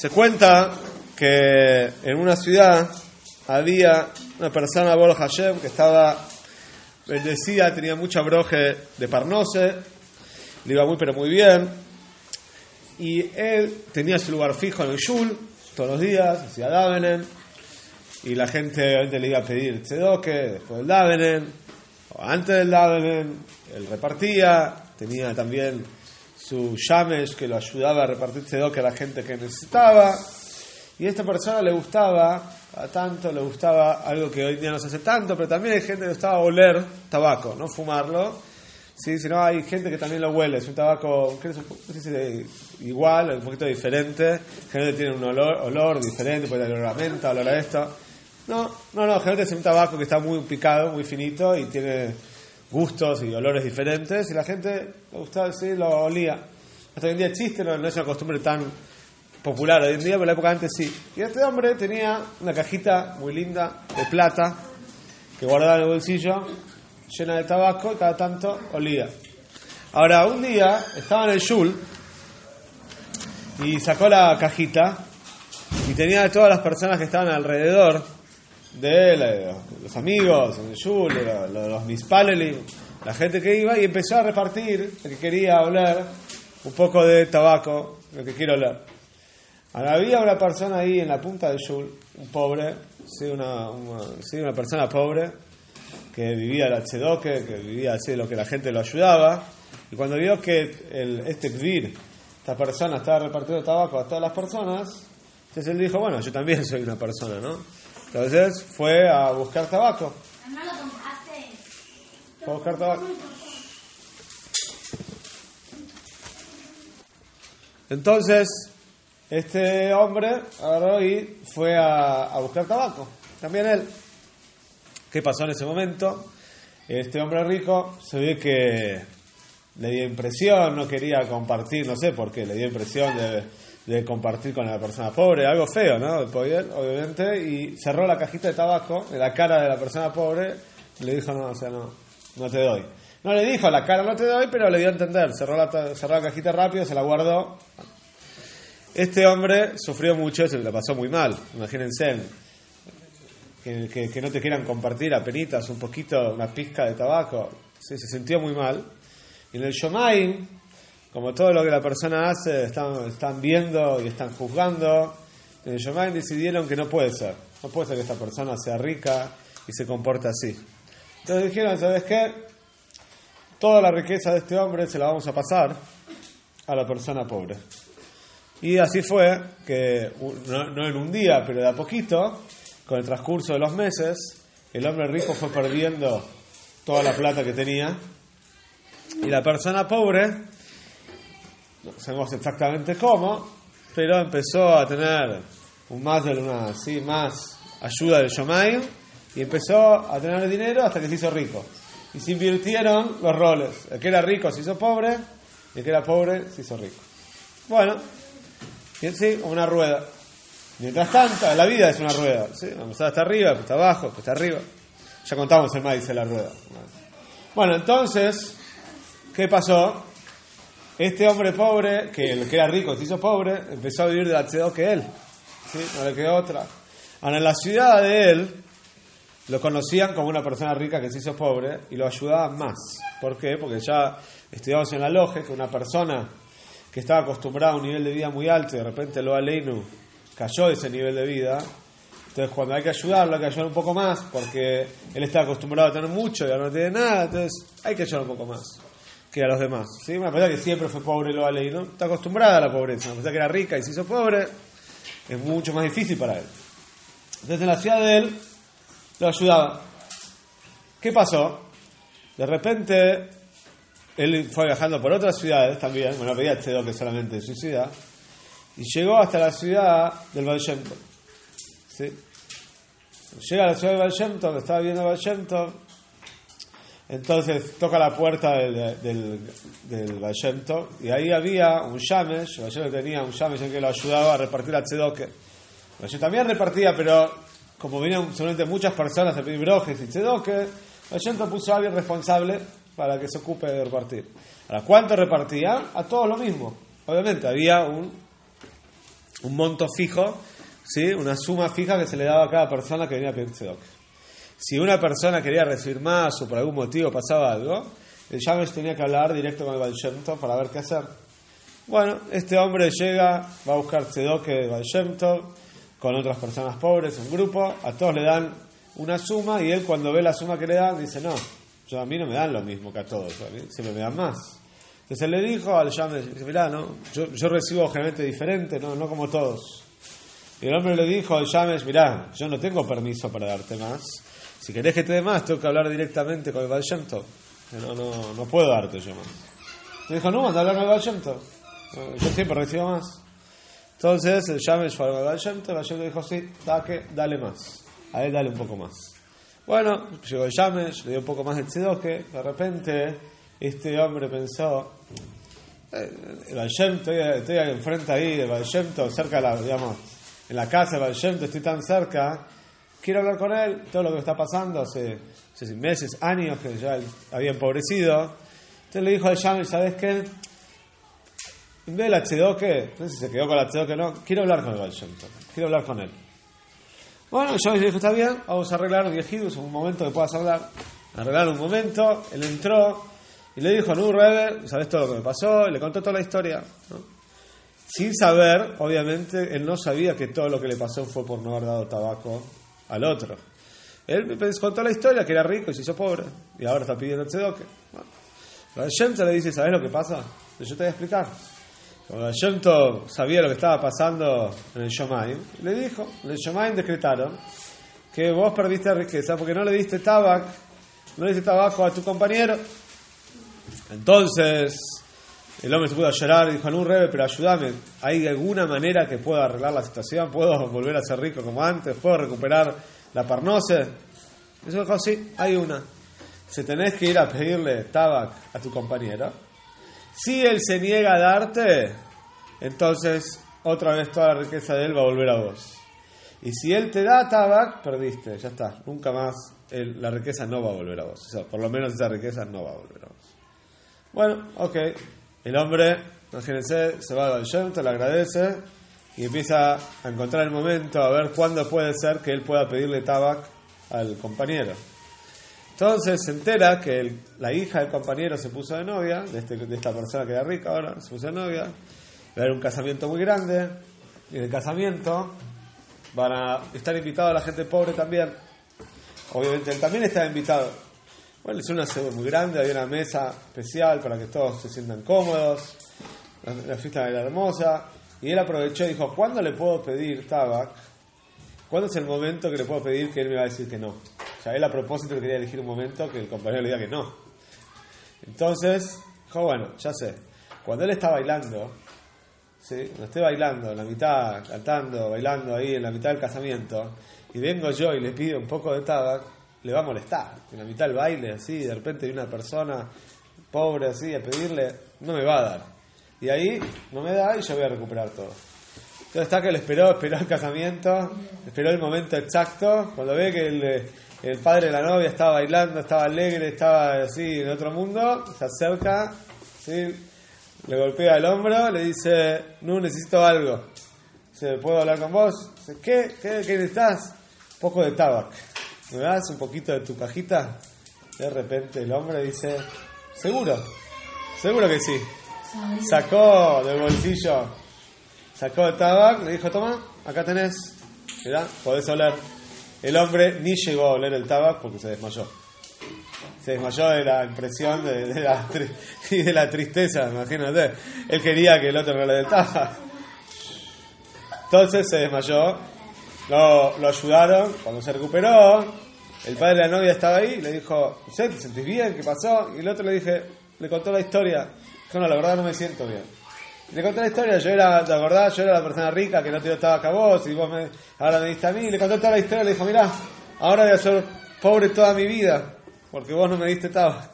Se cuenta que en una ciudad había una persona, Bol Hashem, que estaba bendecida, tenía mucha broje de Parnose, le iba muy pero muy bien, y él tenía su lugar fijo en el Shul, todos los días, hacía Davenen, y la gente le iba a pedir Tzedoke después del Davenen, o antes del Davenen, él repartía, tenía también su Yamesh que lo ayudaba a repartir Tzedoke a la gente que necesitaba, y a esta persona le gustaba, a tanto le gustaba algo que hoy día no se hace tanto, pero también hay gente que le gustaba oler tabaco, no fumarlo. Sí, sino hay gente que también lo huele, es un tabaco ¿qué es un, no sé si de- igual, un poquito diferente, generalmente tiene un olor, olor diferente, puede tener olor a menta, olor a esto. No, no, no, generalmente es un tabaco que está muy picado, muy finito y tiene gustos y olores diferentes y la gente le gustaba, sí, lo olía. Hasta hoy en día existe, no, no es una costumbre tan popular hoy en día, pero en la época antes sí. Y este hombre tenía una cajita muy linda de plata que guardaba en el bolsillo, llena de tabaco, y cada tanto olía. Ahora, un día estaba en el Shul y sacó la cajita y tenía a todas las personas que estaban alrededor de eh, los amigos el Shul, lo- lo- los mispalelim, la gente que iba y empezó a repartir el que quería oler un poco de tabaco, lo que quiere oler. Ahora, había una persona ahí en la punta del Shul, un pobre, sí, una, una- sí, una persona pobre, que vivía la Tzedoke, que vivía así lo que la gente lo ayudaba, y cuando vio que el, este Kdir, esta persona, estaba repartiendo tabaco a todas las personas, entonces él dijo, bueno, yo también soy una persona, ¿no? Entonces fue a buscar tabaco, No lo compraste. fue a buscar tabaco. Entonces, este hombre agarró y fue a, a buscar tabaco. También él. ¿Qué pasó en ese momento? Este hombre rico se ve que le dio impresión, no quería compartir, no sé por qué, le dio impresión de, compartir con la persona pobre, algo feo, ¿no? Poder, obviamente, y cerró la cajita de tabaco en la cara de la persona pobre y le dijo, no, o sea, no, no te doy. No le dijo la cara no te doy, pero le dio a entender, cerró la, cerró la cajita rápido, se la guardó. Este hombre sufrió mucho, se le pasó muy mal, imagínense, que, que- que no te quieran compartir a penitas un poquito, una pizca de tabaco, se sintió muy mal. Y en el Shomaim, como todo lo que la persona hace, están, están viendo y están juzgando, en el Shomaim decidieron que no puede ser, no puede ser que esta persona sea rica y se comporte así. Entonces dijeron, ¿sabes qué? Toda la riqueza de este hombre se la vamos a pasar a la persona pobre. Y así fue que, no, no en un día, pero de a poquito, con el transcurso de los meses, el hombre rico fue perdiendo toda la plata que tenía y la persona pobre, no sabemos exactamente cómo, pero empezó a tener un más de una, sí, más ayuda del Yomaim y empezó a tener dinero hasta que se hizo rico. Y se invirtieron los roles. El que era rico se hizo pobre, y el que era pobre se hizo rico. Bueno, sí, una rueda. Mientras tanto, la vida es una rueda. ¿sí? Vamos hasta arriba, está abajo, está arriba. Ya contamos el maíz de la rueda. Bueno, entonces, ¿qué pasó? Este hombre pobre, que el que era rico se hizo pobre, empezó a vivir de la tzedó que él. ¿sí? No le quedó otra. Ahora, en la ciudad de él, lo conocían como una persona rica que se hizo pobre y lo ayudaban más. ¿Por qué? Porque ya estudiamos en la loge que una persona que estaba acostumbrada a un nivel de vida muy alto y de repente lo Aleinu cayó de ese nivel de vida. Entonces, cuando hay que ayudarlo, hay que ayudar un poco más porque él está acostumbrado a tener mucho y ahora no tiene nada. Entonces, hay que ayudar un poco más que a los demás. ¿sí? Una persona que siempre fue pobre lo Aleinu está acostumbrada a la pobreza. Una persona que era rica y se hizo pobre es mucho más difícil para él. Entonces, en la ciudad de él lo ayudaba. ¿Qué pasó? De repente, él fue viajando por otras ciudades también, bueno, pedía este que solamente en su ciudad, y llegó hasta la ciudad del Baal Shem Tov. ¿Sí? Llega a la ciudad Shem Tov, estaba viendo el Baal Shem Tov, entonces toca la puerta del, del, y ahí había un Yamesh, el Tov tenía un Yamesh en que lo ayudaba a repartir a Tzedoke. Yo también repartía, pero como venían solamente muchas personas a pedir brojes y tzedoque, Bayento puso a alguien responsable para que se ocupe de repartir. Ahora, ¿cuánto repartía? A todos lo mismo. Obviamente, había un un monto fijo, ¿sí? una suma fija que se le daba a cada persona que venía a pedir tzedok. Si una persona quería más o por algún motivo pasaba algo, el Yamesh tenía que hablar directo con el Baal Shem Tov para ver qué hacer. Bueno, este hombre llega, va a buscar tzedok de Baal Shem Tov con otras personas pobres, un grupo, a todos le dan una suma y él cuando ve la suma que le dan dice, no, yo, a mí no me dan lo mismo que a todos, a mí siempre me dan más. Entonces él le dijo al Yamesh, mirá, no, yo, yo recibo generalmente diferente, no, no como todos. Y el hombre le dijo al Yamesh, mirá, yo no tengo permiso para darte más. Si querés que te dé más, tengo que hablar directamente con el Baal Shem. No, no, puedo darte yo más. Le dijo, no, anda a hablar con el Baal Shem Tov. Yo siempre recibo más. Entonces el Yamesh fue al Baal Shem Tov, el Shem dijo, sí, dale, dale más. A él dale un poco más. Bueno, llegó el Yamesh, le dio un poco más de tzedoque. De repente, este hombre pensó, eh, el estoy, estoy enfrente ahí Shem Tov, cerca de la, en la casa del Baal Shem Tov, estoy tan cerca, quiero hablar con él, todo lo que está pasando hace, meses, años que ya él había empobrecido. Entonces le dijo al Yamesh, ¿sabes qué? En vez de la no sé si se quedó con la tzedoque no, quiero hablar con el Baal quiero hablar con él. Bueno, yo le dijo, está bien, vamos a arreglar un viejito, un momento que puedas hablar. Arreglar un momento, él entró y le dijo, no, Rebe, ¿sabes todo lo que me pasó? Y le contó toda la historia. ¿no? Sin saber, obviamente, él no sabía que todo lo que le pasó fue por no haber dado tabaco al otro. Él me contó la historia, que era rico y se hizo pobre, y ahora está pidiendo el tzedoque. Bueno, le dice, ¿sabes lo que pasa? Yo te voy a explicar. Cuando Shemto sabía lo que estaba pasando en el Shomaim, le dijo, en el Shomaim decretaron que vos perdiste riqueza porque no le diste tabac, no le diste tabaco a tu compañero. Entonces, el hombre se pudo llorar y dijo, no, Rebe, pero ayúdame, ¿hay alguna manera que pueda arreglar la situación? ¿Puedo volver a ser rico como antes? ¿Puedo recuperar la parnose? Eso dijo, sí, hay una. Si tenés que ir a pedirle tabac a tu compañero, si él se niega a darte, entonces otra vez toda la riqueza de él va a volver a vos. Y si él te da tabac, perdiste, ya está. Nunca más la riqueza no va a volver a vos. O sea, por lo menos esa riqueza no va a volver a vos. Bueno, ok. El hombre, imagínense, se va al Shem, le agradece y empieza a encontrar el momento, a ver cuándo puede ser que él pueda pedirle tabac al compañero. Entonces se entera que la hija del compañero se puso de novia, de, este- de esta persona que era rica ahora, se puso de novia. Va a haber un casamiento muy grande. Y en el casamiento van a estar invitados la gente pobre también. Obviamente él también estaba invitado. Bueno, es una sede muy grande, había una mesa especial para que todos se sientan cómodos. La, fiesta era hermosa. Y él aprovechó y dijo, ¿cuándo le puedo pedir tabac? ¿Cuándo es el momento que le puedo pedir que él me va a decir que no? O sea, él a propósito quería elegir un momento que el compañero le diga que no. Entonces, dijo, bueno, ya sé. Cuando él está bailando, ¿sí? cuando esté bailando, en la mitad, cantando, bailando ahí, en la mitad del casamiento, y vengo yo y le pido un poco de tabac, le va a molestar. En la mitad del baile, así, de repente hay una persona pobre así a pedirle, no me va a dar. Y ahí no me da y yo voy a recuperar todo. Entonces está que le esperó, esperó el casamiento, esperó el momento exacto, cuando ve que el, padre de la novia estaba bailando, estaba alegre, estaba así en otro mundo, se acerca, ¿sí? le golpea el hombro, le dice, no, necesito algo. ¿puedo hablar con vos? ¿qué? ¿Qué, qué necesitas? Poco de tabac. ¿Me das un poquito de tu cajita? De repente el hombre dice, seguro, seguro que sí. Sacó del bolsillo, sacó el tabac, le dijo, toma, acá tenés, mirá, podés oler. El hombre ni llegó a oler el tabac porque se desmayó. Se desmayó de la impresión de, de la, tri- y de la tristeza, imagínate. Él quería que el otro no le dé el tabac. Entonces se desmayó, lo, lo ayudaron, cuando se recuperó, el padre de la novia estaba ahí y le dijo, ¿Sí, ¿te sentís bien? ¿Qué pasó? Y el otro le dije, le contó la historia. Dijo, no, la verdad no me siento bien. Le conté la historia, yo era, ¿te acordás? Yo era la persona rica que no te dio tabaco a vos y vos me, ahora me diste a mí. Le contó toda la historia, le dijo, mirá, ahora voy a ser pobre toda mi vida porque vos no me diste tabaco.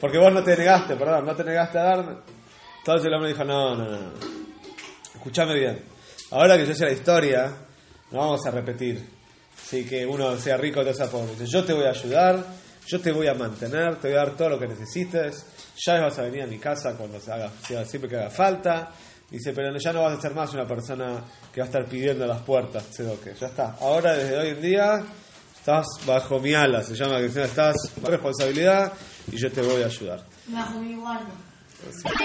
Porque vos no te negaste, perdón, no te negaste a darme. Entonces el hombre dijo, no, no, no. Escuchame bien. Ahora que yo sé la historia, no vamos a repetir. Así que uno sea rico, otro sea pobre. Yo te voy a ayudar, yo te voy a mantener, te voy a dar todo lo que necesites. Ya vas a venir a mi casa cuando se haga, siempre que haga falta. Dice, pero ya no vas a ser más una persona que va a estar pidiendo las puertas, que Ya está. Ahora, desde hoy en día, estás bajo mi ala, se llama que estás bajo responsabilidad y yo te voy a ayudar. Bajo mi guarda.